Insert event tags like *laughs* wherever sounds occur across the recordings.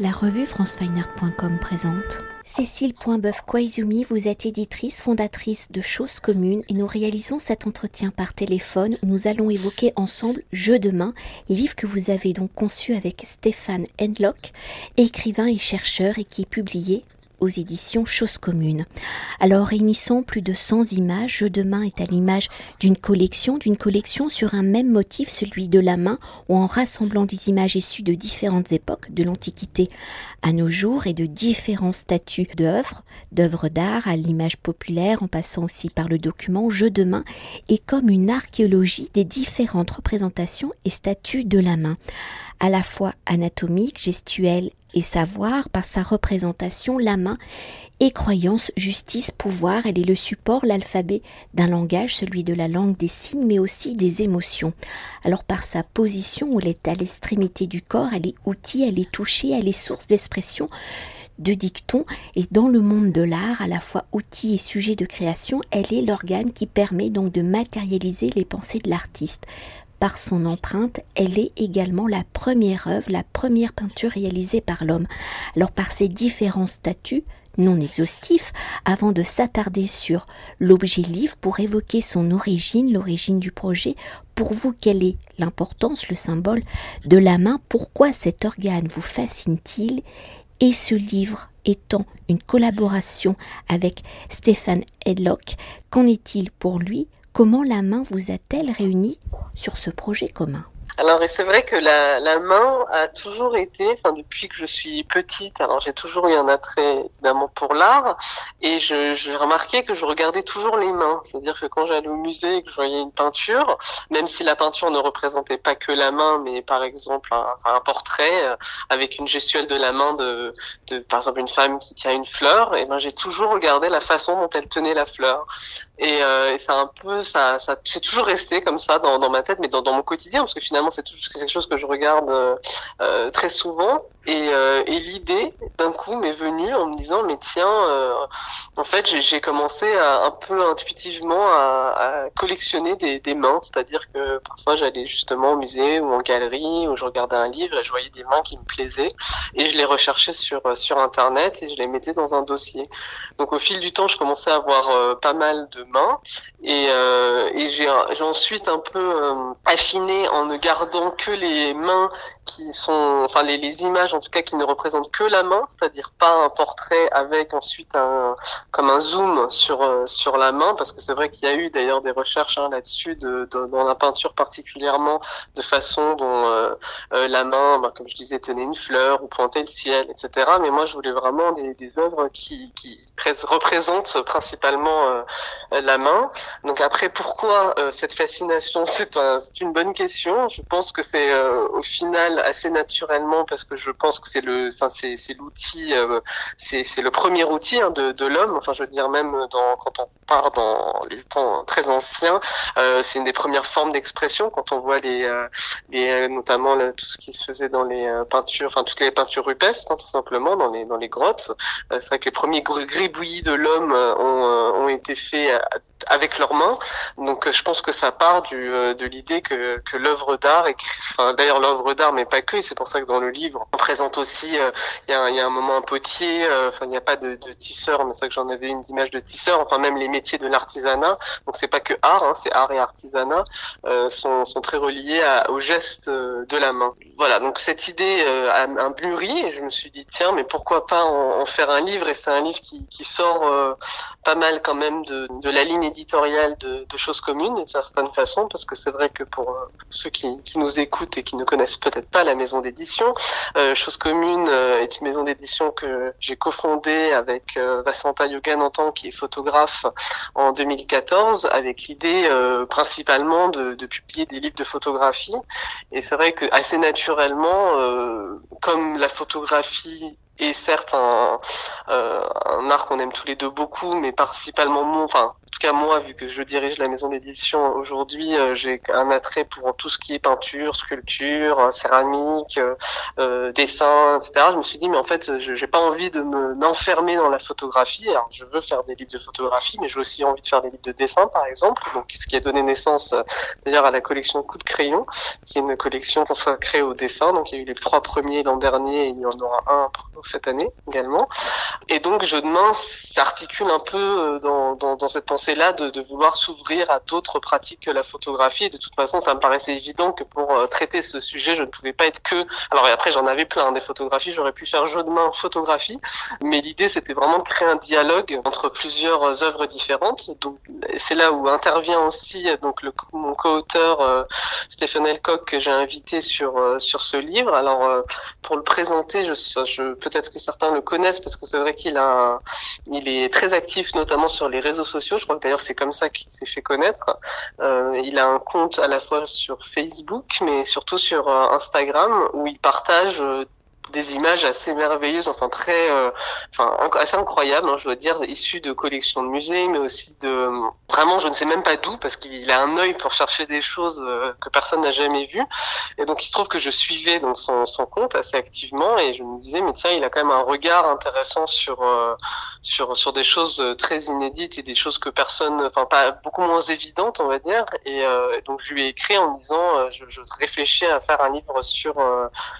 La revue francefineart.com présente. Cécile Poinbeuf Koizumi, vous êtes éditrice, fondatrice de Choses communes et nous réalisons cet entretien par téléphone. Nous allons évoquer ensemble Jeu de main, livre que vous avez donc conçu avec Stéphane Henlock, écrivain et chercheur et qui est publié aux éditions Choses communes. Alors réunissant plus de 100 images, Jeu de main est à l'image d'une collection, d'une collection sur un même motif, celui de la main, ou en rassemblant des images issues de différentes époques, de l'Antiquité à nos jours, et de différents statuts d'œuvres, d'œuvres d'art à l'image populaire, en passant aussi par le document Jeu de main, et comme une archéologie des différentes représentations et statuts de la main à la fois anatomique, gestuelle et savoir par sa représentation, la main et croyance, justice, pouvoir. Elle est le support, l'alphabet d'un langage, celui de la langue des signes, mais aussi des émotions. Alors par sa position elle est à l'extrémité du corps, elle est outil, elle est touchée, elle est source d'expression de dicton et dans le monde de l'art, à la fois outil et sujet de création, elle est l'organe qui permet donc de matérialiser les pensées de l'artiste. Par son empreinte, elle est également la première œuvre, la première peinture réalisée par l'homme. Alors par ses différents statuts, non exhaustifs, avant de s'attarder sur l'objet livre pour évoquer son origine, l'origine du projet, pour vous, quelle est l'importance, le symbole de la main? Pourquoi cet organe vous fascine-t-il? Et ce livre étant une collaboration avec Stéphane Hedlock, qu'en est-il pour lui? Comment la main vous a-t-elle réuni sur ce projet commun? Alors, et c'est vrai que la, la, main a toujours été, enfin depuis que je suis petite, alors j'ai toujours eu un attrait évidemment pour l'art, et je, je remarquais que je regardais toujours les mains. C'est-à-dire que quand j'allais au musée et que je voyais une peinture, même si la peinture ne représentait pas que la main, mais par exemple un, un portrait euh, avec une gestuelle de la main de, de par exemple une femme qui tient une fleur, et ben j'ai toujours regardé la façon dont elle tenait la fleur. Et, euh, et c'est un peu ça, ça c'est toujours resté comme ça dans, dans ma tête, mais dans, dans mon quotidien, parce que finalement c'est quelque chose que je regarde euh, euh, très souvent. Et, euh, et l'idée, d'un coup, m'est venue en me disant, mais tiens, en fait, j'ai commencé à, un peu intuitivement à, collectionner des, mains, c'est-à-dire que parfois j'allais justement au musée ou en galerie où je regardais un livre et je voyais des mains qui me plaisaient. Et je les recherchais sur sur internet et je les mettais dans un dossier. Donc au fil du temps, je commençais à avoir pas mal de mains. Et, et j'ai ensuite un peu affiné en ne gardant que les mains qui sont, enfin les, les, images en tout cas qui ne représentent que la main, c'est-à-dire pas un portrait avec ensuite un comme un zoom sur euh, sur la main, parce que c'est vrai qu'il y a eu d'ailleurs des recherches hein, là-dessus de, de, dans la peinture particulièrement de façon dont euh, euh, la main, bah, comme je disais, tenait une fleur ou pointait le ciel, etc. Mais moi je voulais vraiment des, œuvres qui qui représentent principalement la main. Donc après pourquoi cette fascination, c'est une bonne question. Je pense que c'est au final assez naturellement parce que je pense que c'est le, enfin c'est l'outil, euh, c'est le premier outil hein, de de l'homme. Enfin, je veux dire même quand on part dans les temps très anciens, euh, c'est une des premières formes d'expression quand on voit les euh, les notamment tout ce qui se faisait dans les peintures, enfin toutes les peintures rupestres, hein, tout simplement dans les dans les grottes. c'est vrai que les premiers gribouillis de l'homme ont ont été faits avec leurs mains. Donc je pense que ça part du, de l'idée que, que l'œuvre d'art, enfin d'ailleurs l'œuvre d'art, mais pas que. Et c'est pour ça que dans le livre, on présente aussi, euh, il y, a, un moment un potier. Euh, enfin, il n'y a pas de, tisseur, mais c'est ça que j'en avais une image de tisseur. Enfin, même les métiers de l'artisanat. Donc c'est pas que art, hein, c'est art et artisanat euh, sont, sont très reliés à, au geste de la main. Voilà. Donc cette idée a un mûri et je me suis dit tiens, mais pourquoi pas en, en faire un livre? Et c'est un livre qui, qui sort pas mal quand même de, de la ligne éditoriale de, de choses communes d'une certaine façon, parce que c'est vrai que pour ceux qui, qui nous écoutent et qui ne connaissent peut-être pas la maison d'édition. Euh, Chose commune euh, est une maison d'édition que j'ai cofondée avec euh, Vassanta Yoganantan qui est photographe en 2014 avec l'idée euh, principalement de, de, publier des livres de photographie. Et c'est vrai que assez naturellement, euh, comme la photographie est certes un, un art qu'on aime tous les deux beaucoup, mais principalement mon, enfin tout moi, vu que je dirige la maison d'édition aujourd'hui, euh, j'ai un attrait pour tout ce qui est peinture, sculpture, euh, céramique, euh, dessin, etc. Je me suis dit, mais en fait, je n'ai pas envie de me m'enfermer dans la photographie. Alors, je veux faire des livres de photographie, mais j'ai aussi envie de faire des livres de dessin, par exemple. Donc, ce qui a donné naissance, d'ailleurs, à la collection Coup de crayon, qui est une collection consacrée au dessin. Donc, il y a eu les trois premiers l'an dernier, et il y en aura un cette année également. Et donc, je demain s'articule un peu dans, dans, dans cette pensée-là de, de vouloir s'ouvrir à d'autres pratiques que la photographie. De toute façon, ça me paraissait évident que pour euh, traiter ce sujet, je ne pouvais pas être que. Alors et après, j'en avais plein des photographies. J'aurais pu faire jeu de main photographie, mais l'idée c'était vraiment de créer un dialogue entre plusieurs œuvres différentes. Donc c'est là où intervient aussi donc le, mon co-auteur euh, Stéphane Elcock que j'ai invité sur euh, sur ce livre. Alors euh, pour le présenter, je, je peut-être que certains le connaissent parce que c'est vrai qu'il a il est très actif notamment sur les réseaux sociaux. Je crois d'ailleurs c'est comme ça qu'il s'est fait connaître. Euh, il a un compte à la fois sur Facebook, mais surtout sur euh, Instagram, où il partage euh, des images assez merveilleuses, enfin très, euh, enfin assez incroyables, hein, je dois dire, issues de collections de musées, mais aussi de vraiment, je ne sais même pas d'où, parce qu'il a un œil pour chercher des choses euh, que personne n'a jamais vues. Et donc il se trouve que je suivais donc son, son, compte assez activement, et je me disais, mais tiens, il a quand même un regard intéressant sur euh, sur sur des choses très inédites et des choses que personne, enfin pas beaucoup moins évidentes, on va dire. Et, donc je lui ai écrit en disant, je, je réfléchis à faire un livre sur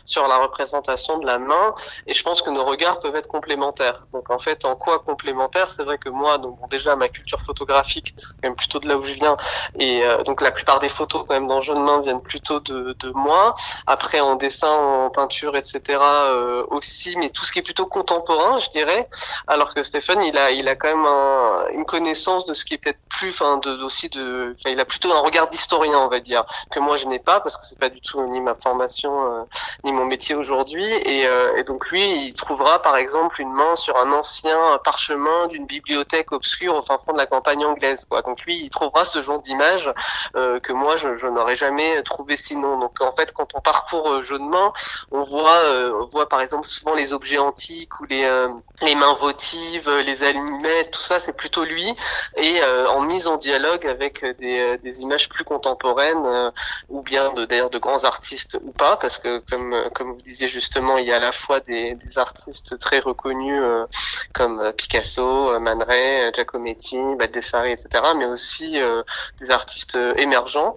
sur la représentation de la main et je pense que nos regards peuvent être complémentaires. Donc en fait, en quoi complémentaires C'est vrai que moi, donc déjà ma culture photographique, c'est quand même plutôt de là où je viens et euh, donc la plupart des photos quand même dans Jeune Main viennent plutôt de, de moi. Après en dessin, en peinture, etc. Euh, aussi, mais tout ce qui est plutôt contemporain, je dirais. Alors que Stéphane, il a il a quand même un, une connaissance de ce qui est peut-être plus, enfin de aussi de, enfin il a plutôt un regard d'historien, on va dire, que moi je n'ai pas parce que c'est pas du tout ni ma formation euh, ni mon métier aujourd'hui. Et, euh, et, donc lui, il trouvera par exemple une main sur un ancien parchemin d'une bibliothèque obscure au fin fond de la campagne anglaise. Quoi. Donc lui, il trouvera ce genre d'image euh, que moi, je, je n'aurais jamais trouvé sinon. Donc en fait, quand on parcourt euh, main, on voit, euh, on voit par exemple souvent les objets antiques ou les, euh, les mains votives, les allumettes, tout ça, c'est plutôt lui. Et en mise en dialogue avec des, des images plus contemporaines ou bien d'ailleurs de grands artistes ou pas, parce que comme, comme vous disiez justement, il y a à la fois des, artistes très reconnus euh, comme euh, Picasso, euh, Man Giacometti, Baldessari, etc., mais aussi des artistes émergents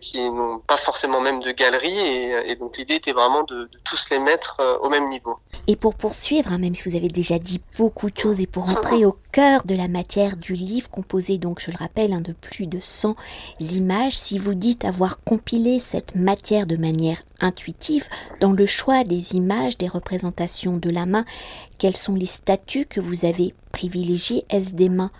qui n'ont pas forcément même de galerie. Et, donc l'idée était vraiment de, de, tous les mettre au même niveau. Et pour poursuivre, hein, même si vous avez déjà dit beaucoup de choses, et pour entrer au cœur de la matière du livre, composé donc, je le rappelle, hein, de plus de 100 images, si vous dites avoir compilé cette matière de manière intuitive dans le choix des images, des représentations de la main, quels sont les statuts que vous avez privilégiés? Est-ce des mains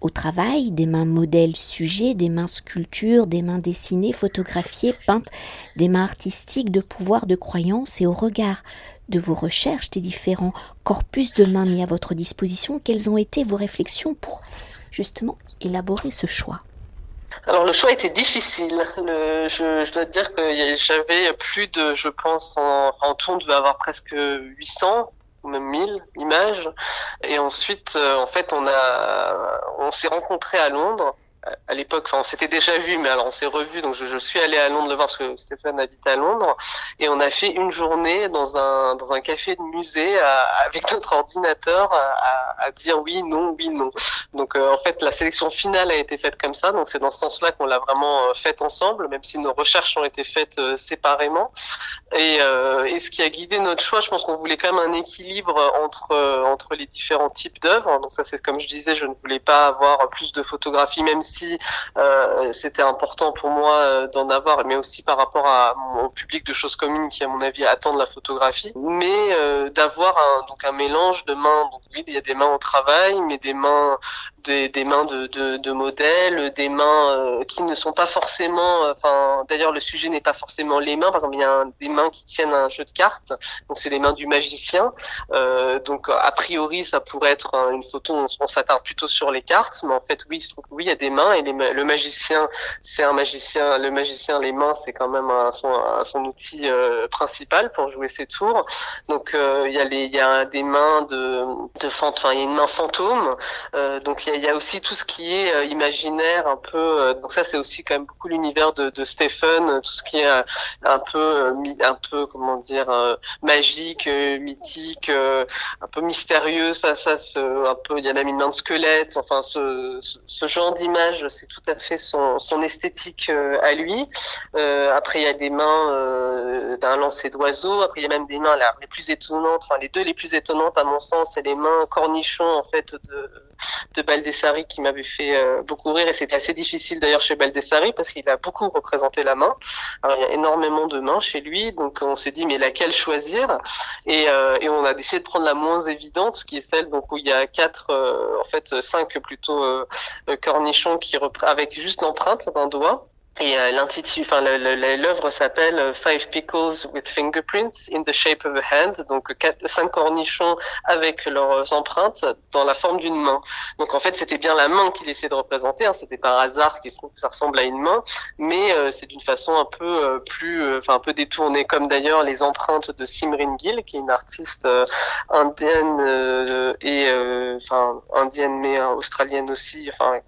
au travail, des mains modèles sujets, des mains sculptures, des mains dessinées, photographiées, peintes, des mains artistiques de pouvoir, de croyance et au regard de vos recherches, des différents corpus de mains mis à votre disposition, quelles ont été vos réflexions pour justement élaborer ce choix? Alors le choix était difficile. Le, je, dois dire que j'avais plus de, je pense, en, en tout, on devait avoir presque 800 ou même 1000 images. Et ensuite, euh, en fait, on a, on s'est rencontrés à Londres à l'époque, enfin, on s'était déjà vu, mais alors on s'est revu. Donc je, suis allé à Londres le voir parce que Stéphane habite à Londres, et on a fait une journée dans un dans un café de musée avec notre ordinateur à, à, dire oui, non, oui, non. Donc euh, en fait, la sélection finale a été faite comme ça. Donc c'est dans ce sens-là qu'on l'a vraiment euh, faite ensemble, même si nos recherches ont été faites euh, séparément. Et, euh, et, ce qui a guidé notre choix, je pense qu'on voulait quand même un équilibre entre entre les différents types d'œuvres. Donc ça, c'est comme je disais, je ne voulais pas avoir plus de photographies, même si euh, c'était important pour moi euh, d'en avoir, mais aussi par rapport à mon public de choses communes qui, à mon avis, attendent la photographie, mais euh, d'avoir un, donc un mélange de mains. Donc oui, il y a des mains au travail, mais des mains des, des mains de, de, de, modèles, des mains euh, qui ne sont pas forcément. Enfin, d'ailleurs, le sujet n'est pas forcément les mains. Par exemple, il y a des mains qui tiennent un jeu de cartes. Donc, c'est les mains du magicien. Euh, donc, a priori, ça pourrait être une photo. On, s'attarde plutôt sur les cartes, mais en fait, oui, il se trouve oui, il y a des mains et le magicien, c'est un magicien. Le magicien, les mains, c'est quand même son, son outil euh, principal pour jouer ses tours. Donc, euh, il y a les, il y a des mains de, de enfin, il y a une main fantôme. donc, y a il y, a aussi tout ce qui est imaginaire, un peu. donc ça, c'est aussi quand même beaucoup l'univers de, de Stephen, tout ce qui est un peu, un peu, comment dire, magique, mythique, un peu mystérieux. Ça, ça, un peu. Il y a même une main de squelette. Enfin, ce, ce, genre d'image, c'est tout à fait son, son esthétique à lui. après, il y a des mains d'un lancer d'oiseau. Après, il y a même des mains là, les plus étonnantes. Enfin, les deux les plus étonnantes à mon sens, c'est les mains cornichons en fait de de Baldessari qui m'avait fait euh, beaucoup rire et c'était assez difficile d'ailleurs chez Baldessari parce qu'il a beaucoup représenté la main. Alors il y a énormément de mains chez lui, donc on s'est dit mais laquelle choisir? Et, euh, et on a décidé de prendre la moins évidente, qui est celle donc où il y a quatre, euh, en fait cinq plutôt cornichons qui avec juste l'empreinte d'un doigt. Et euh, l'intitulé, enfin l'œuvre s'appelle euh, Five Pickles with Fingerprints in the Shape of a Hand, donc cinq cornichons avec leurs empreintes dans la forme d'une main. Donc en fait c'était bien la main qu'il essayait de représenter, hein, c'était par hasard qu'il se trouve que ça ressemble à une main, mais euh, c'est d'une façon un peu plus, enfin un peu détournée, comme d'ailleurs les empreintes de Simrin Gill, qui est une artiste indienne et enfin indienne mais australienne aussi, enfin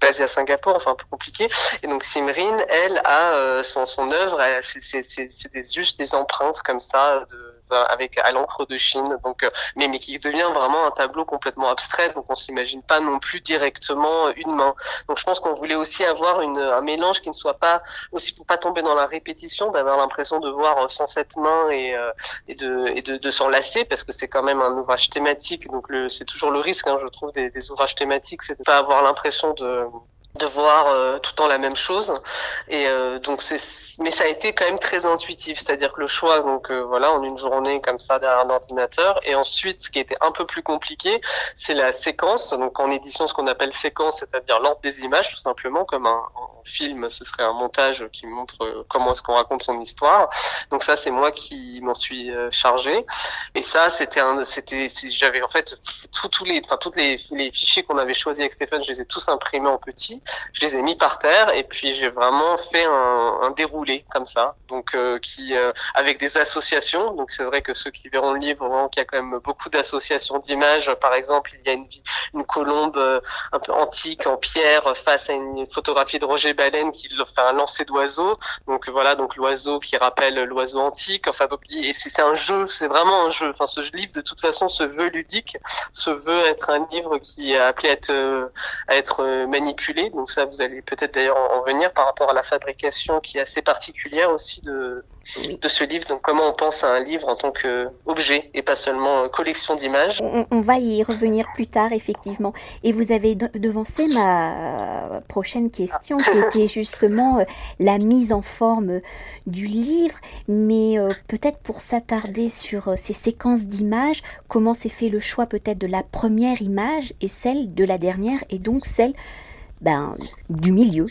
basée à Singapour, enfin un peu compliqué. Et donc Simrin elle, a euh, son, son œuvre, c'est juste des empreintes comme ça, de, avec à l'encre de Chine, donc, euh, mais, mais qui devient vraiment un tableau complètement abstrait, donc on s'imagine pas non plus directement une main. Donc je pense qu'on voulait aussi avoir une, un mélange qui ne soit pas, aussi pour pas tomber dans la répétition, d'avoir l'impression de voir 107 mains et, euh, et de, et de, de s'en lasser, parce que c'est quand même un ouvrage thématique, donc c'est toujours le risque, hein, je trouve, des, des ouvrages thématiques, c'est de pas avoir l'impression de de voir euh, tout le temps la même chose. Et euh, donc c'est mais ça a été quand même très intuitif. C'est-à-dire que le choix donc euh, voilà en une journée comme ça derrière un ordinateur. Et ensuite ce qui était un peu plus compliqué c'est la séquence. Donc en édition ce qu'on appelle séquence c'est-à-dire l'ordre des images tout simplement comme un, film ce serait un montage qui montre comment est-ce qu'on raconte son histoire. Donc ça c'est moi qui m'en suis chargé. Et ça c'était un c'était j'avais en fait tous les enfin toutes les, les fichiers qu'on avait choisis avec Stéphane je les ai tous imprimés en petit je les ai mis par terre et puis j'ai vraiment fait un, un, déroulé comme ça, donc euh, qui euh, avec des associations. Donc c'est vrai que ceux qui verront le livre verront qu'il y a quand même beaucoup d'associations d'images. Par exemple, il y a une, une colombe euh, un peu antique en pierre face à une photographie de Roger Baleine qui fait un lancer d'oiseau. Donc voilà, donc l'oiseau qui rappelle l'oiseau antique. Enfin donc et c'est un jeu, c'est vraiment un jeu. Enfin ce livre de toute façon se veut ludique, se veut être un livre qui est appelé à être, à être manipulé. Donc ça, vous allez peut-être d'ailleurs en venir par rapport à la fabrication qui est assez particulière aussi de, de ce livre. Donc comment on pense à un livre en tant qu'objet et pas seulement collection d'images. On, va y revenir plus tard, effectivement. Et vous avez devancé ma prochaine question qui était justement euh, la mise en forme du livre. Mais euh, peut-être pour s'attarder sur euh, ces séquences d'images, comment s'est fait le choix peut-être de la première image et celle de la dernière et donc celle ben, du milieu.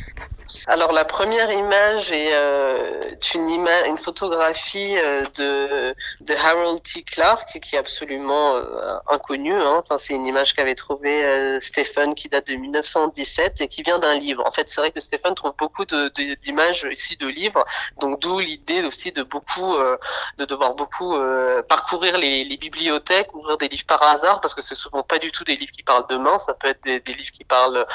Alors la première image est euh, une, image, une photographie euh, de, de Harold T. Clark qui est absolument euh, inconnu. Hein. Enfin, c'est une image qu'avait trouvé euh, Stephen qui date de 1917 et qui vient d'un livre. En fait, c'est vrai que Stephen trouve beaucoup d'images ici de livres, donc d'où l'idée aussi de beaucoup de devoir beaucoup parcourir les, bibliothèques, ouvrir des livres par hasard parce que c'est souvent pas du tout des livres qui parlent de main, ça peut être des livres qui parlent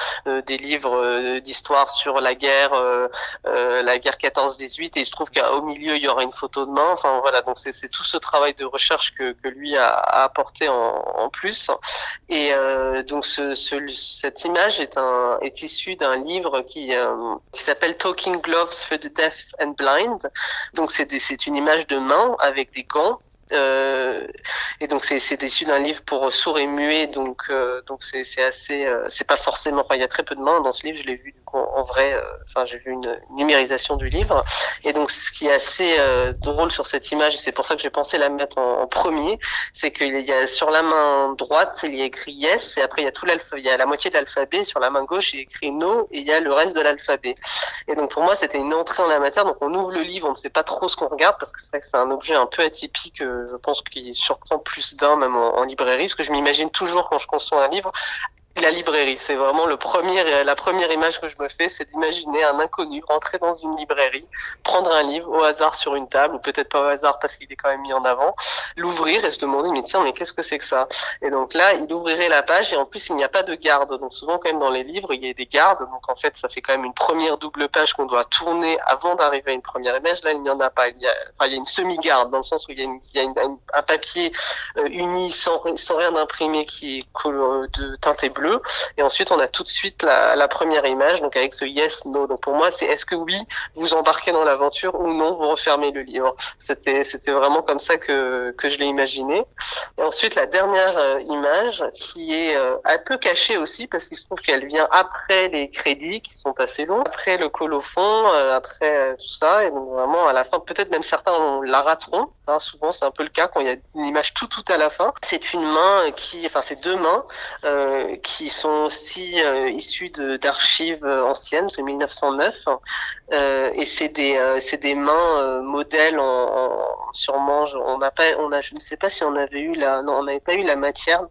des livres d'histoire sur la guerre euh, euh, la guerre 14-18, et il se trouve qu'au milieu il y aura une photo de main. Enfin voilà, donc c'est tout ce travail de recherche que, que lui a, apporté en, en, plus. Et euh, donc ce, ce, cette image est un est issue d'un livre qui, qui s'appelle Talking Gloves for the Deaf and Blind. Donc c'est une image de main avec des gants euh, et donc c'est issu d'un livre pour sourds et muets, donc euh, donc c'est assez, euh, c'est pas forcément, enfin il y a très peu de mains dans ce livre, je l'ai vu en, vrai, euh, enfin j'ai vu une, numérisation du livre, et donc ce qui est assez drôle sur cette image, c'est pour ça que j'ai pensé la mettre en, premier, c'est qu'il y a sur la main droite il y a écrit yes, et après il y a tout l'alphabet, il y a la moitié de l'alphabet, sur la main gauche il y a écrit no, et il y a le reste de l'alphabet. Et donc pour moi c'était une entrée en la matière, donc on ouvre le livre, on ne sait pas trop ce qu'on regarde parce que c'est vrai que c'est un objet un peu atypique je pense qu'il surprend plus d'un même en, librairie, parce que je m'imagine toujours quand je conçois un livre la librairie. C'est vraiment le premier, la première image que je me fais, c'est d'imaginer un inconnu rentrer dans une librairie, prendre un livre au hasard sur une table, ou peut-être pas au hasard parce qu'il est quand même mis en avant, l'ouvrir et se demander, mais tiens, mais qu'est-ce que c'est que ça? Et donc là, il ouvrirait la page et en plus, il n'y a pas de garde. Donc souvent, quand même, dans les livres, il y a des gardes. Donc en fait, ça fait quand même une première double page qu'on doit tourner avant d'arriver à une première image. Là, il n'y en a pas. Il y a, enfin, il y a une semi-garde dans le sens où il y a, une, il y a un papier euh, uni sans, rien d'imprimé qui est de teinté et ensuite, on a tout de suite la, première image, donc avec ce yes, no. Donc pour moi, c'est est-ce que oui, vous embarquez dans l'aventure ou non, vous refermez le livre. C'était, c'était vraiment comme ça que, que je l'ai imaginé. Et ensuite, la dernière euh, image qui est euh, un peu cachée aussi parce qu'il se trouve qu'elle vient après les crédits qui sont assez longs, après le colophon, euh, après tout ça. Et donc vraiment, à la fin, peut-être même certains la rateront. Hein, souvent, c'est un peu le cas quand il y a une image tout tout à la fin. C'est une main qui, enfin, c'est deux mains qui qui sont aussi euh, issus d'archives euh, anciennes, c'est 1909, euh, et c'est des euh, c'est des mains modèles en, en, on n'a pas on a je ne sais pas si on avait eu la non on n'avait pas eu la matière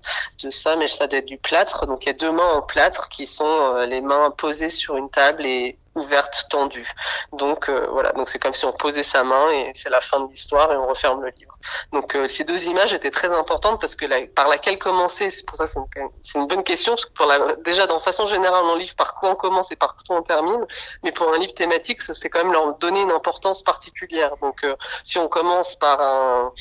de ça, mais ça doit être du plâtre. Donc il y a deux mains en plâtre qui sont les mains posées sur une table et ouverte, tendue. Donc euh, voilà, donc c'est comme si on posait sa main et c'est la fin de l'histoire et on referme le livre. Donc euh, ces deux images étaient très importantes parce que la, par laquelle commencer, c'est pour ça c'est une, une bonne question parce que pour la, déjà dans façon générale on livre par quoi on commence et par quoi on termine, mais pour un livre thématique c'est quand même leur donner une importance particulière. Donc euh, si on commence par un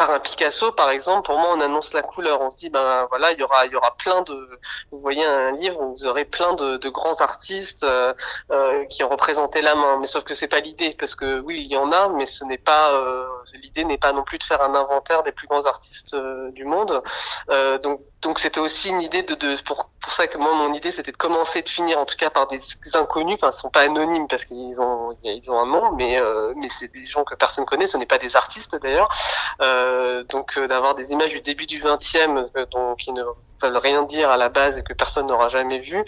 par un Picasso, par exemple, pour moi, on annonce la couleur. On se dit, ben voilà, il y aura, il y aura plein de. Vous voyez un livre où vous aurez plein de, de grands artistes euh, euh, qui ont représenté la main. Mais sauf que c'est pas l'idée, parce que oui, il y en a, mais ce n'est pas. Euh, l'idée n'est pas non plus de faire un inventaire des plus grands artistes du monde. Donc, donc c'était aussi une idée de, de pour, pour ça que moi, mon idée, c'était de commencer, de finir, en tout cas, par des inconnus. Enfin, ils sont pas anonymes parce qu'ils ont, ils ont un nom, mais mais c'est des gens que personne connaît. Ce n'est pas des artistes d'ailleurs. Euh, euh, donc euh, d'avoir des images du début du 20e euh, qui ne veulent rien dire à la base et que personne n'aura jamais vu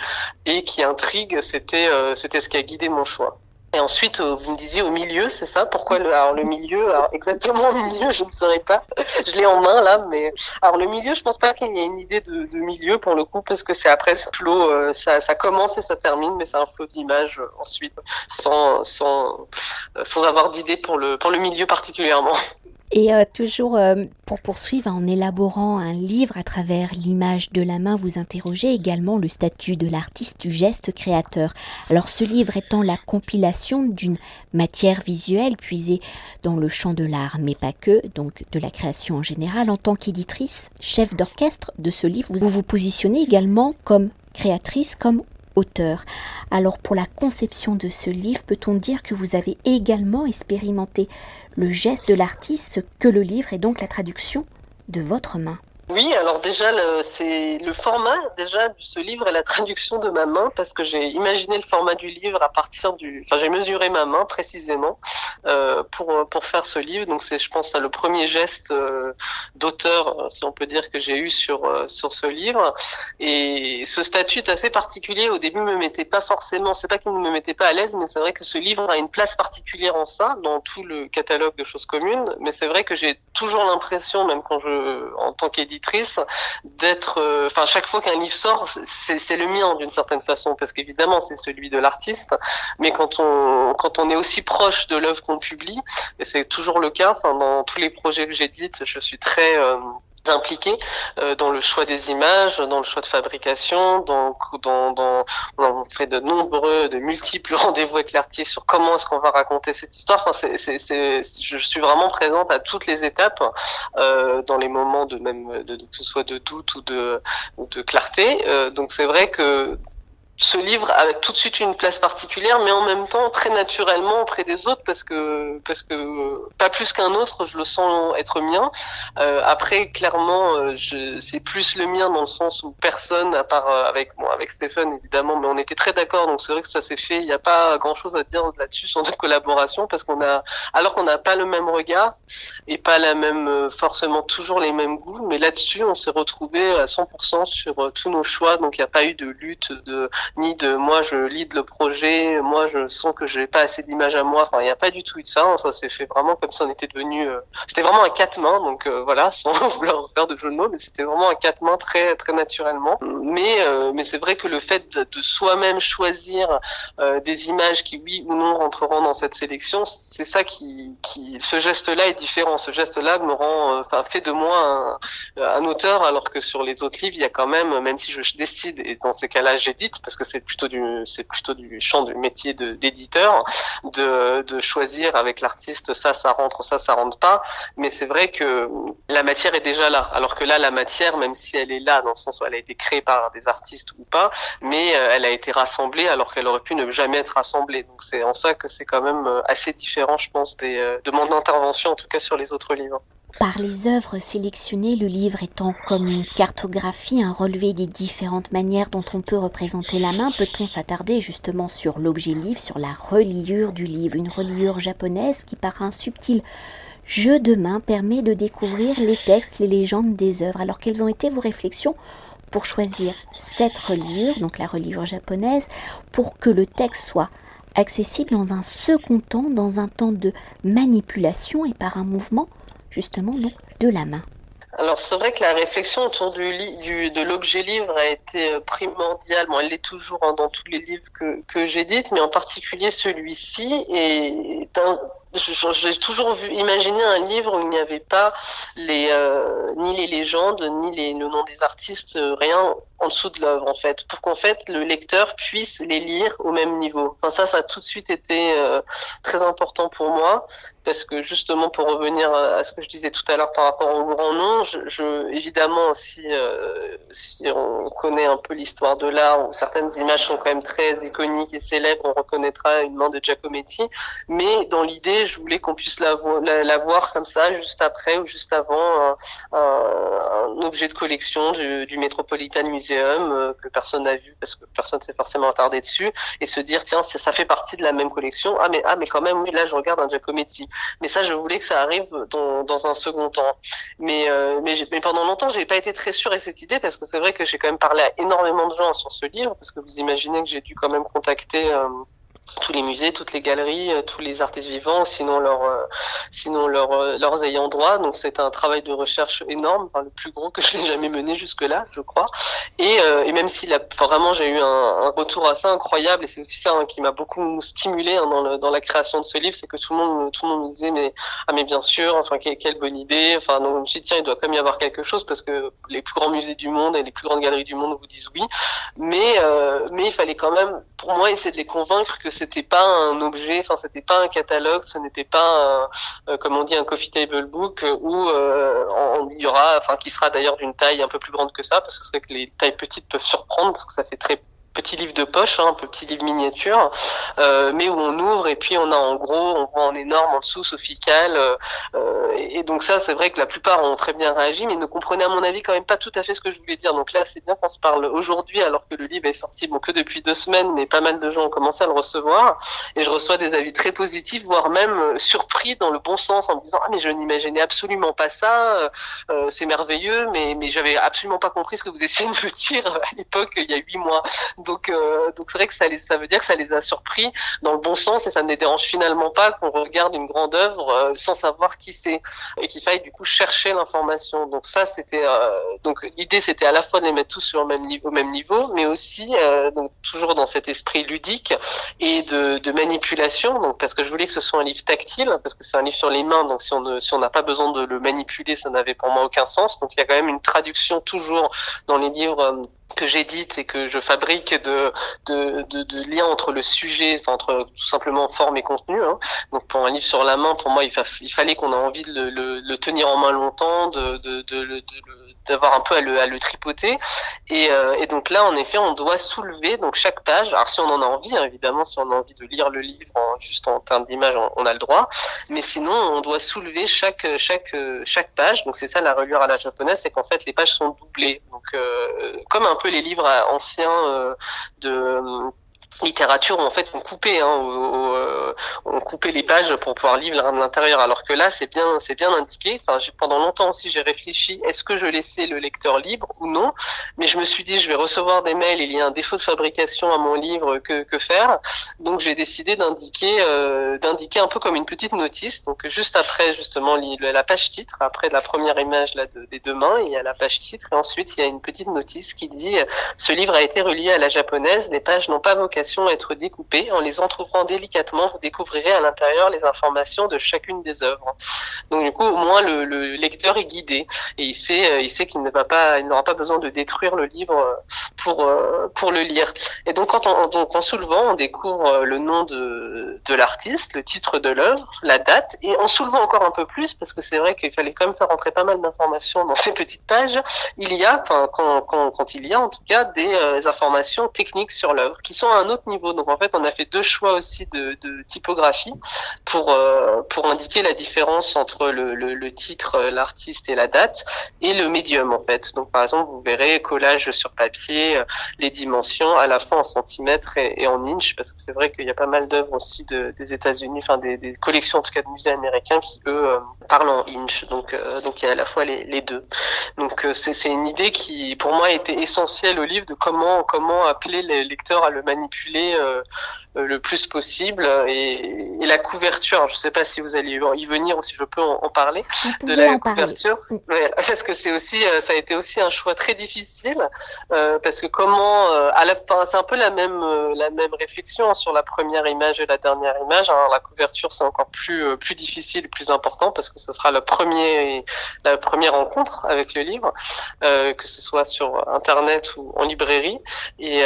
et qui intrigue, c'était c'était ce qui a guidé mon choix. Et ensuite, vous me disiez au milieu, c'est ça? Pourquoi le, alors le milieu alors Exactement au milieu, je ne saurais pas. Je l'ai en main là, mais alors le milieu, je pense pas qu'il y ait une idée de, de, milieu pour le coup, parce que c'est après ce flot, ça, ça, commence et ça termine, mais c'est un flot d'images ensuite, sans sans sans avoir d'idée pour le pour le milieu particulièrement. Et euh, toujours euh, pour poursuivre, en élaborant un livre à travers l'image de la main, vous interrogez également le statut de l'artiste du geste créateur. Alors ce livre étant la compilation d'une matière visuelle puisée dans le champ de l'art, mais pas que, donc de la création en général, en tant qu'éditrice, chef d'orchestre de ce livre, vous vous positionnez également comme créatrice, comme auteur. Alors pour la conception de ce livre, peut-on dire que vous avez également expérimenté le geste de l'artiste que le livre est donc la traduction de votre main oui, alors déjà, c'est le format déjà de ce livre est la traduction de ma main parce que j'ai imaginé le format du livre à partir du, enfin j'ai mesuré ma main précisément euh, pour pour faire ce livre. Donc c'est, je pense, le premier geste euh, d'auteur, si on peut dire, que j'ai eu sur euh, sur ce livre. Et ce statut est assez particulier. Au début, me mettait pas forcément, c'est pas qu'il ne me mettait pas à l'aise, mais c'est vrai que ce livre a une place particulière en ça dans tout le catalogue de choses communes. Mais c'est vrai que j'ai toujours l'impression, même quand je, en tant qu'éditeur d'être, euh, enfin chaque fois qu'un livre sort, c'est le mien d'une certaine façon parce qu'évidemment c'est celui de l'artiste, mais quand on quand on est aussi proche de l'œuvre qu'on publie, et c'est toujours le cas, enfin dans tous les projets que j'édite, je suis très euh, impliqués euh, dans le choix des images, dans le choix de fabrication, dans, dans, dans on fait de nombreux, de multiples *laughs* rendez-vous avec l'artiste sur comment est-ce qu'on va raconter cette histoire. Enfin, c'est, c'est, je suis vraiment présente à toutes les étapes, euh, dans les moments de même, de, que ce soit de doute ou de, ou de clarté. Euh, donc c'est vrai que ce livre a tout de suite une place particulière, mais en même temps très naturellement auprès des autres parce que parce que pas plus qu'un autre, je le sens être mien. Euh, après, clairement, euh, je, c'est plus le mien dans le sens où personne, à part euh, avec moi, avec Stéphane évidemment, mais on était très d'accord, donc c'est vrai que ça s'est fait. Il n'y a pas grand chose à dire là-dessus sur notre collaboration parce qu'on a, alors qu'on n'a pas le même regard et pas la même euh, forcément toujours les mêmes goûts, mais là-dessus on s'est retrouvé à 100% sur tous nos choix, donc il n'y a pas eu de lutte de ni de moi je lead le projet, moi je sens que j'ai pas assez d'images à moi. Enfin, il n'y a pas du tout eu de ça. Hein. Ça s'est fait vraiment comme si on était devenu. Euh, c'était vraiment un quatre mains, donc euh, voilà, *laughs* sans vouloir faire de jeu de mots, mais c'était vraiment un quatre mains très très naturellement. Mais euh, mais c'est vrai que le fait de, soi-même choisir des images qui oui ou non rentreront dans cette sélection, c'est ça qui qui ce geste-là est différent. Ce geste-là me rend, enfin fait de moi un, un auteur, alors que sur les autres livres, il y a quand même, même si je décide et dans ces cas-là j'édite parce que c'est plutôt du c'est plutôt du champ du métier d'éditeur de, de choisir avec l'artiste ça ça rentre ça ça rentre pas. Mais c'est vrai que la matière est déjà là. Alors que là la matière même si elle est là dans le sens où elle a été créée par des artistes ou pas mais euh, elle a été rassemblée alors qu'elle aurait pu ne jamais être rassemblée. Donc c'est en ça que c'est quand même euh, assez différent je pense des euh, de mon intervention en tout cas sur les autres livres par les œuvres sélectionnées, le livre étant comme une cartographie, un relevé des différentes manières dont on peut représenter la main, peut-on s'attarder justement sur l'objet livre, sur la reliure du livre, une reliure japonaise qui par un subtil jeu de main permet de découvrir les textes, les légendes des œuvres. Alors quelles ont été vos réflexions pour choisir cette reliure, donc la reliure japonaise, pour que le texte soit accessible dans un second temps, dans un temps de manipulation et par un mouvement justement donc de la main. Alors c'est vrai que la réflexion autour du, de l'objet livre a été euh, primordiale. Elle l'est toujours hein, dans tous les livres que, que j'édite, mais en particulier celui-ci est j'ai toujours vu imaginer un livre où il n'y avait pas les euh, ni les légendes ni les le nom des artistes euh, rien en dessous de l'œuvre en fait pour qu'en fait le lecteur puisse les lire au même niveau enfin ça ça a tout de suite été très important pour moi parce que justement pour revenir à ce que je disais tout à l'heure par rapport au grand nom je, je évidemment si si on connaît un peu l'histoire de l'art où certaines images sont quand même très iconiques et célèbres on reconnaîtra une main de Giacometti. Mais dans l'idée je voulais qu'on puisse la, voir comme ça, juste après ou juste avant un, objet de collection du, du Metropolitan Museum euh, que personne n'a vu parce que personne s'est forcément attardé dessus et se dire tiens ça fait partie de la même collection. Ah mais ah mais quand même oui là je regarde un Giacometti mais ça je voulais que ça arrive dans, un second temps. Mais euh, mais, pendant longtemps j'ai pas été très sûr de cette idée parce que c'est vrai que j'ai quand même parlé à énormément de gens sur ce livre parce que vous imaginez que j'ai dû quand même contacter euh, tous les musées, toutes les galeries, euh, tous les artistes vivants, sinon leur, euh, sinon leur, euh, leurs ayants droit. Donc c'est un travail de recherche énorme, le plus gros que *laughs* je n'ai jamais mené jusque là, je crois. Et, et même si la, vraiment j'ai eu un, un, retour assez incroyable, et c'est aussi ça hein, qui m'a beaucoup stimulé hein, dans, dans la création de ce livre, c'est que tout le monde, tout le monde me disait mais ah mais bien sûr, enfin quelle, quelle bonne idée. Enfin donc je me suis dit tiens il doit quand même y avoir quelque chose parce que les plus grands musées du monde et les plus grandes galeries du monde vous disent oui, mais mais il fallait quand même pour moi essayer de les convaincre que c'était pas un objet, enfin c'était pas un catalogue, ce n'était pas, euh, comme on dit, un coffee table book où euh, il y aura, enfin qui sera d'ailleurs d'une taille un peu plus grande que ça, parce que c'est vrai que les tailles petites peuvent surprendre parce que ça fait très petit livre de poche, hein, un petit livre miniature, euh, mais où on ouvre et puis on a en gros, on voit en énorme en dessous Sophical. Euh, euh, et, donc ça, c'est vrai que la plupart ont très bien réagi, mais ne comprenaient à mon avis quand même pas tout à fait ce que je voulais dire. Donc là, c'est bien qu'on se parle aujourd'hui, alors que le livre est sorti bon que depuis deux semaines, mais pas mal de gens ont commencé à le recevoir. Et je reçois des avis très positifs, voire même euh, surpris dans le bon sens, en me disant ah mais je n'imaginais absolument pas ça, euh, c'est merveilleux, mais mais j'avais absolument pas compris ce que vous *laughs* essayez de me dire à l'époque il y a huit mois. Donc, euh, donc c'est vrai que ça, les, ça veut dire que ça les a surpris dans le bon sens et ça ne les dérange finalement pas qu'on regarde une grande œuvre euh, sans savoir qui c'est et qu'il faille du coup chercher l'information. Donc ça, c'était euh, donc l'idée, c'était à la fois de les mettre tous sur le même niveau, au même niveau, mais aussi donc toujours dans cet esprit ludique et de, de manipulation. Donc parce que je voulais que ce soit un livre tactile, parce que c'est un livre sur les mains, donc si on ne, si on n'a pas besoin de le manipuler, ça n'avait pour moi aucun sens. Donc il y a quand même une traduction toujours dans les livres que j'édite et que je fabrique de, de, de, liens entre le sujet, entre tout simplement forme et contenu. Hein. Donc pour un livre sur la main, pour moi, il, fa il fallait qu'on ait envie de le, tenir en main longtemps, de, de, d'avoir un peu à le, à le tripoter. Et, euh, et, donc là, en effet, on doit soulever donc chaque page. Alors si on en a envie, hein, évidemment, si on a envie de lire le livre juste en termes d'image, on, on, a le droit. Mais sinon, on doit soulever chaque chaque chaque page. Donc c'est ça la reliure à la japonaise, c'est qu'en fait les pages sont doublées. Donc euh, comme un les livres anciens euh, de littérature où en fait on coupait hein, euh, on coupait les pages pour pouvoir lire l'intérieur. Alors que là c'est bien c'est bien indiqué. Enfin pendant longtemps aussi j'ai réfléchi est-ce que je laissais le lecteur libre ou non? Mais je me suis dit je vais recevoir des mails il y a un défaut de fabrication à mon livre que, que faire? Donc j'ai décidé d'indiquer euh, d'indiquer un peu comme une petite notice. Donc juste après justement la page titre après la première image là de, des deux mains il y a la page titre. Et ensuite il y a une petite notice qui dit ce livre a été relié à la japonaise les pages n'ont pas vocation être découpées. En les entr'ouvrant délicatement, vous découvrirez à l'intérieur les informations de chacune des œuvres. Donc du coup, au moins le, lecteur est guidé et il sait, euh, qu'il n'aura pas besoin de détruire le livre euh, pour euh, pour le lire. Et donc en soulevant, on découvre le nom de l'artiste, le titre de l'œuvre, la date, et en soulevant encore un peu plus, parce que c'est vrai qu'il fallait quand même faire rentrer pas mal d'informations dans *laughs* ces petites pages, il y a, quand, quand, il y a en tout cas des informations techniques sur l'œuvre qui sont un autre niveau. Donc en fait, on a fait deux choix aussi de, typographie pour euh, pour indiquer la différence entre le, titre, l'artiste et la date, et le médium en fait. Donc par exemple, vous verrez collage sur papier, euh, les dimensions à la fois en centimètres et, en inch, parce que c'est vrai qu'il y a pas mal d'œuvres aussi de, des États-Unis, enfin des, des, collections en tout cas de musées américains qui eux euh, parlent en inch. Donc donc il y a à la fois les, les deux. Donc c'est une idée qui pour moi était essentielle au livre de comment comment appeler les lecteurs à le manipuler euh, euh, le plus possible. Et, la couverture, je ne sais pas si vous allez y venir ou si je peux en, parler de la couverture, *laughs* parce que c'est aussi, euh, ça a été aussi un choix très difficile, parce que comment, à la fin, c'est un peu la même la même réflexion sur la première image et la dernière image. Alors la couverture, c'est encore plus plus difficile, plus important, parce que ce sera le premier la première rencontre avec le livre, que ce soit sur internet ou en librairie. Et,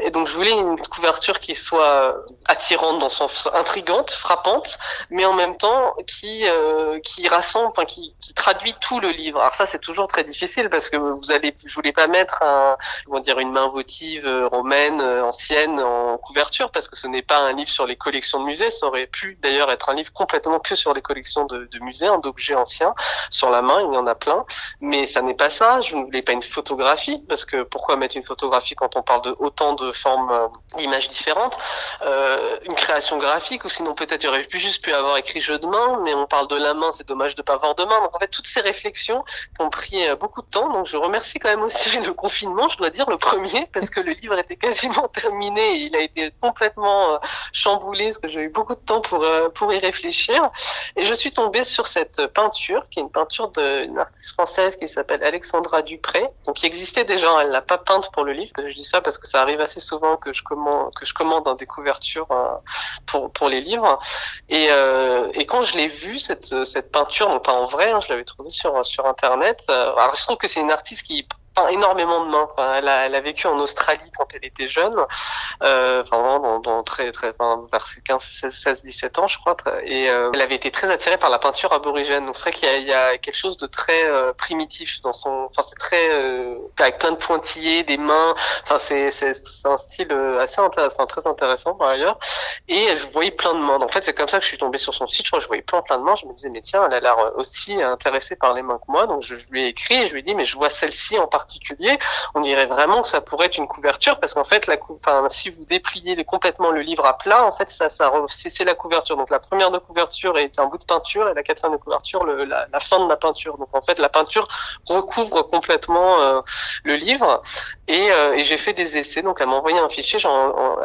et donc je voulais une couverture qui soit attirante dans son intrigante, frappante, mais en même temps qui euh, qui rassemble, enfin qui, qui, traduit tout le livre. Alors ça c'est toujours très difficile parce que vous allez, je voulais pas mettre un, comment dire, une main votive euh, romaine euh, ancienne en couverture parce que ce n'est pas un livre sur les collections de musées. Ça aurait pu d'ailleurs être un livre complètement que sur les collections de, de musées, d'objets anciens. Sur la main, il y en a plein, mais ça n'est pas ça. Je ne voulais pas une photographie parce que pourquoi mettre une photographie quand on parle de autant de formes images différentes, euh, une création graphique, ou sinon peut-être il aurait pu juste pu avoir écrit jeu de main, mais on parle de la main, c'est dommage de pas avoir de main. Donc en fait, toutes ces réflexions ont pris euh, beaucoup de temps. Donc je remercie quand même aussi *laughs* le confinement, je dois dire le premier, parce que le livre était quasiment *laughs* terminé et il a été complètement euh, chamboulé, parce que j'ai eu beaucoup de temps pour pour y réfléchir. Et je suis tombée sur cette peinture, qui est une peinture d'une artiste française qui s'appelle Alexandra Dupré, donc qui existait déjà. Elle l'a pas peinte pour le livre. Je dis ça parce que ça arrive assez souvent que je que je commande dans des couvertures euh, pour pour les livres. Et euh, et quand je l'ai vue cette cette peinture, non pas en vrai, hein, je l'avais trouvée sur sur internet. Euh, alors je trouve que c'est une artiste qui énormément de mains. Enfin, elle, a, elle a vécu en Australie quand elle était jeune, euh, enfin vraiment dans, dans très très enfin, vers ses 15, 16, 16, 17 ans je crois. Et euh, elle avait été très attirée par la peinture aborigène. Donc c'est vrai qu'il y, y, a quelque chose de très euh, primitif dans son. Enfin c'est très euh, avec plein de pointillés, des mains. Enfin c'est c'est un style euh, assez intéressant, très intéressant par ailleurs. Et je voyais plein de mains. En fait c'est comme ça que je suis tombée sur son site. Je crois je voyais plein plein de mains. Je me disais mais tiens elle a l'air aussi intéressée par les mains que moi. Donc je, je lui ai écrit et je lui ai dit mais je vois celle-ci en particulier on dirait vraiment que ça pourrait être une couverture parce qu'en fait, si vous dépliez complètement le livre à plat, en fait, c'est la couverture. Donc la première de couverture est un bout de peinture et la quatrième de couverture la, fin de la peinture. Donc en fait, la peinture recouvre complètement euh, le livre et, euh, et j'ai fait des essais. Donc elle m'a envoyé un fichier,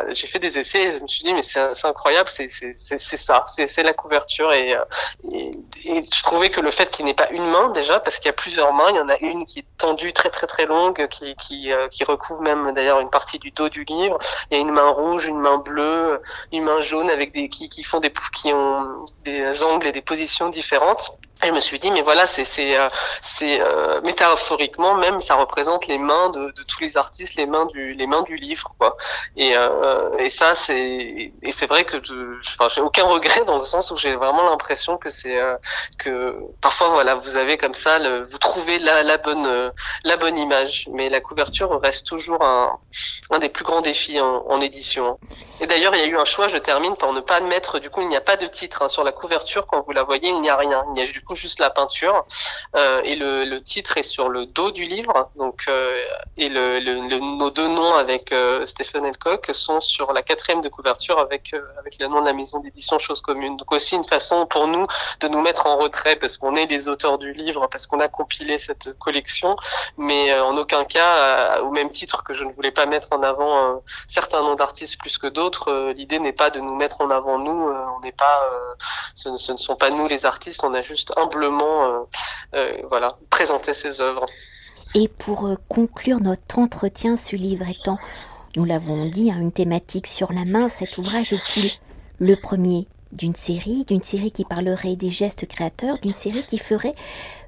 j'ai fait des essais et je me suis dit mais c'est incroyable, c'est ça, c'est la couverture et, euh, et, et je trouvais que le fait qu'il n'ait pas une main déjà parce qu'il y a plusieurs mains, il y en a une qui est tendue très très très longue euh, qui recouvre même d'ailleurs une partie du dos du livre. Il y a une main rouge, une main bleue, une main jaune avec des qui, qui font des qui ont des angles et des positions différentes. Et je me suis dit, mais voilà, c'est c'est euh, c'est euh, métaphoriquement même, ça représente les mains de, de, tous les artistes, les mains du les mains du livre, quoi. Et euh, et ça, c'est et c'est vrai que enfin, j'ai aucun regret dans le sens où j'ai vraiment l'impression que c'est que parfois, voilà, vous avez comme ça, le, vous trouvez la la bonne la bonne image. Mais la couverture reste toujours un, un des plus grands défis en, édition. Et d'ailleurs, il y a eu un choix, je termine, pour ne pas mettre, du coup, il n'y a pas de titre hein. sur la couverture. Quand vous la voyez, il n'y a rien. Il y a juste la peinture. Euh, et le, titre est sur le dos du livre. Donc, euh, et le, nos deux noms avec euh, Stephen Elcock sont sur la quatrième de couverture avec, euh, avec le nom de la maison d'édition Chose Commune. Donc aussi une façon pour nous de nous mettre en retrait parce qu'on est les auteurs du livre, parce qu'on a compilé cette collection, mais en aucun cas, au même titre que je ne voulais pas mettre en avant certains noms d'artistes plus que d'autres, l'idée n'est pas de nous mettre en avant nous, on n'est pas, ce, ce, ne sont pas nous les artistes, on a juste humblement, voilà, présenté ces œuvres. Et pour conclure notre entretien, ce livre étant nous l'avons dit, hein, une thématique sur la main, cet ouvrage est-il le premier d'une série, d'une série qui parlerait des gestes créateurs, d'une série qui ferait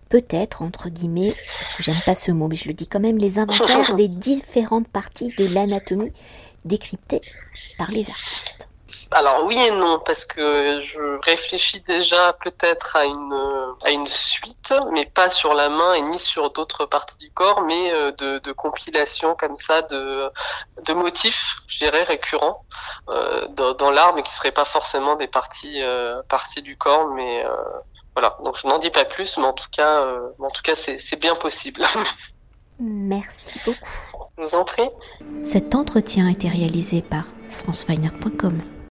peut-être, entre guillemets, parce que j'aime pas ce mot, mais je le dis quand même, les inventaires *laughs* des différentes parties de l'anatomie décryptées par les artistes. Alors oui et non, parce que je réfléchis déjà peut-être à une, à une suite, mais pas sur la main et ni sur d'autres parties du corps, mais euh, de, de compilations comme ça de, de motifs, je dirais, récurrents euh, dans, dans l'art, mais qui seraient pas forcément des parties, euh, parties du corps, mais euh, voilà. Donc je n'en dis pas plus, mais en tout cas, en tout cas, c'est bien possible. *laughs* Merci beaucoup. Je vous en prie. Cet entretien a été réalisé par franceweiner.com.